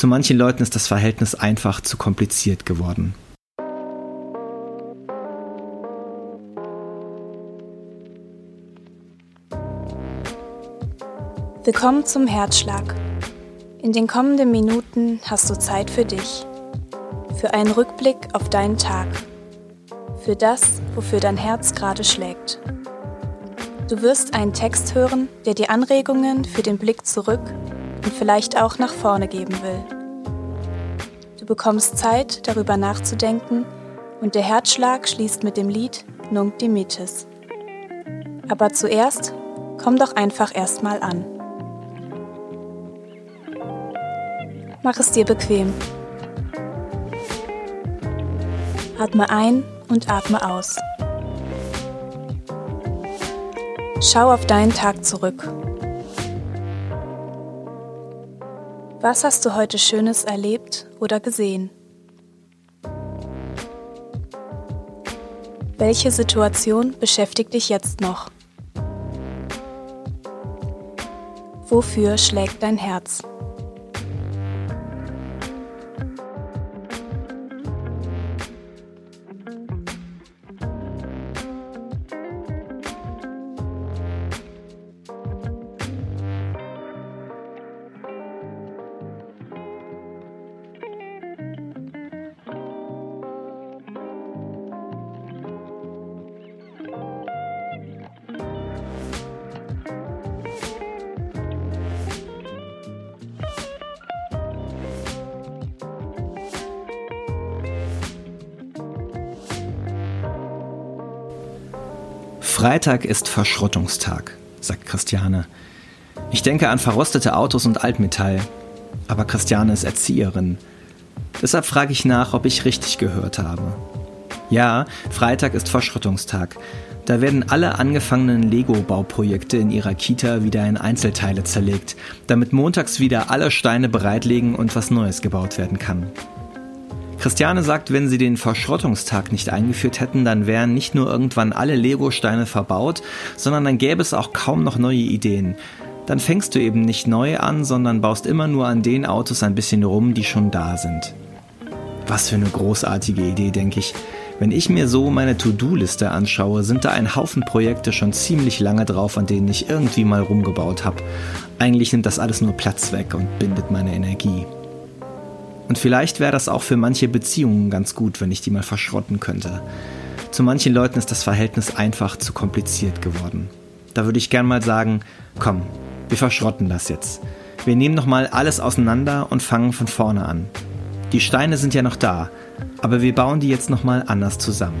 Zu manchen Leuten ist das Verhältnis einfach zu kompliziert geworden. Willkommen zum Herzschlag. In den kommenden Minuten hast du Zeit für dich, für einen Rückblick auf deinen Tag, für das, wofür dein Herz gerade schlägt. Du wirst einen Text hören, der dir Anregungen für den Blick zurück und vielleicht auch nach vorne geben will. Du bekommst Zeit, darüber nachzudenken und der Herzschlag schließt mit dem Lied Nunc Dimittis. Aber zuerst komm doch einfach erstmal an. Mach es dir bequem. Atme ein und atme aus. Schau auf deinen Tag zurück. Was hast du heute Schönes erlebt oder gesehen? Welche Situation beschäftigt dich jetzt noch? Wofür schlägt dein Herz? Freitag ist Verschrottungstag, sagt Christiane. Ich denke an verrostete Autos und Altmetall. Aber Christiane ist Erzieherin. Deshalb frage ich nach, ob ich richtig gehört habe. Ja, Freitag ist Verschrottungstag. Da werden alle angefangenen Lego-Bauprojekte in ihrer Kita wieder in Einzelteile zerlegt, damit montags wieder alle Steine bereitlegen und was Neues gebaut werden kann. Christiane sagt, wenn sie den Verschrottungstag nicht eingeführt hätten, dann wären nicht nur irgendwann alle Lego-Steine verbaut, sondern dann gäbe es auch kaum noch neue Ideen. Dann fängst du eben nicht neu an, sondern baust immer nur an den Autos ein bisschen rum, die schon da sind. Was für eine großartige Idee, denke ich. Wenn ich mir so meine To-Do-Liste anschaue, sind da ein Haufen Projekte schon ziemlich lange drauf, an denen ich irgendwie mal rumgebaut habe. Eigentlich nimmt das alles nur Platz weg und bindet meine Energie. Und vielleicht wäre das auch für manche Beziehungen ganz gut, wenn ich die mal verschrotten könnte. Zu manchen Leuten ist das Verhältnis einfach zu kompliziert geworden. Da würde ich gern mal sagen, komm, wir verschrotten das jetzt. Wir nehmen nochmal alles auseinander und fangen von vorne an. Die Steine sind ja noch da, aber wir bauen die jetzt nochmal anders zusammen.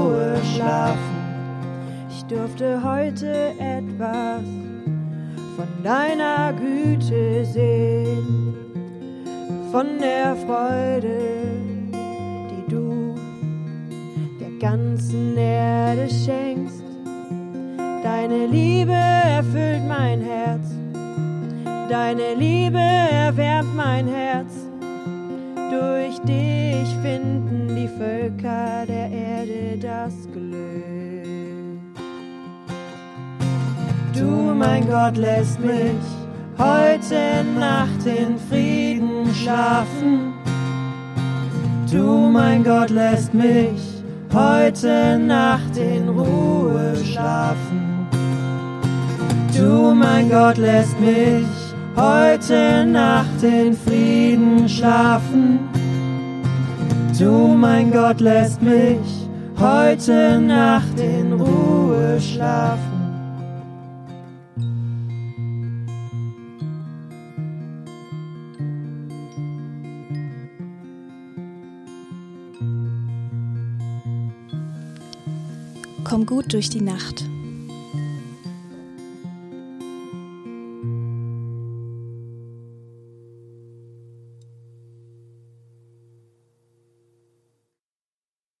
schlafen. Ich durfte heute etwas von deiner Güte sehen, von der Freude, die du der ganzen Erde schenkst. Deine Liebe erfüllt mein Herz, deine Liebe erwärmt mein Herz durch dich finden Völker der Erde das Glück. Du, mein Gott, lässt mich heute Nacht in Frieden schlafen. Du, mein Gott, lässt mich heute Nacht in Ruhe schlafen. Du, mein Gott, lässt mich heute Nacht in Frieden schlafen. Du, mein Gott, lässt mich heute Nacht in Ruhe schlafen. Komm gut durch die Nacht.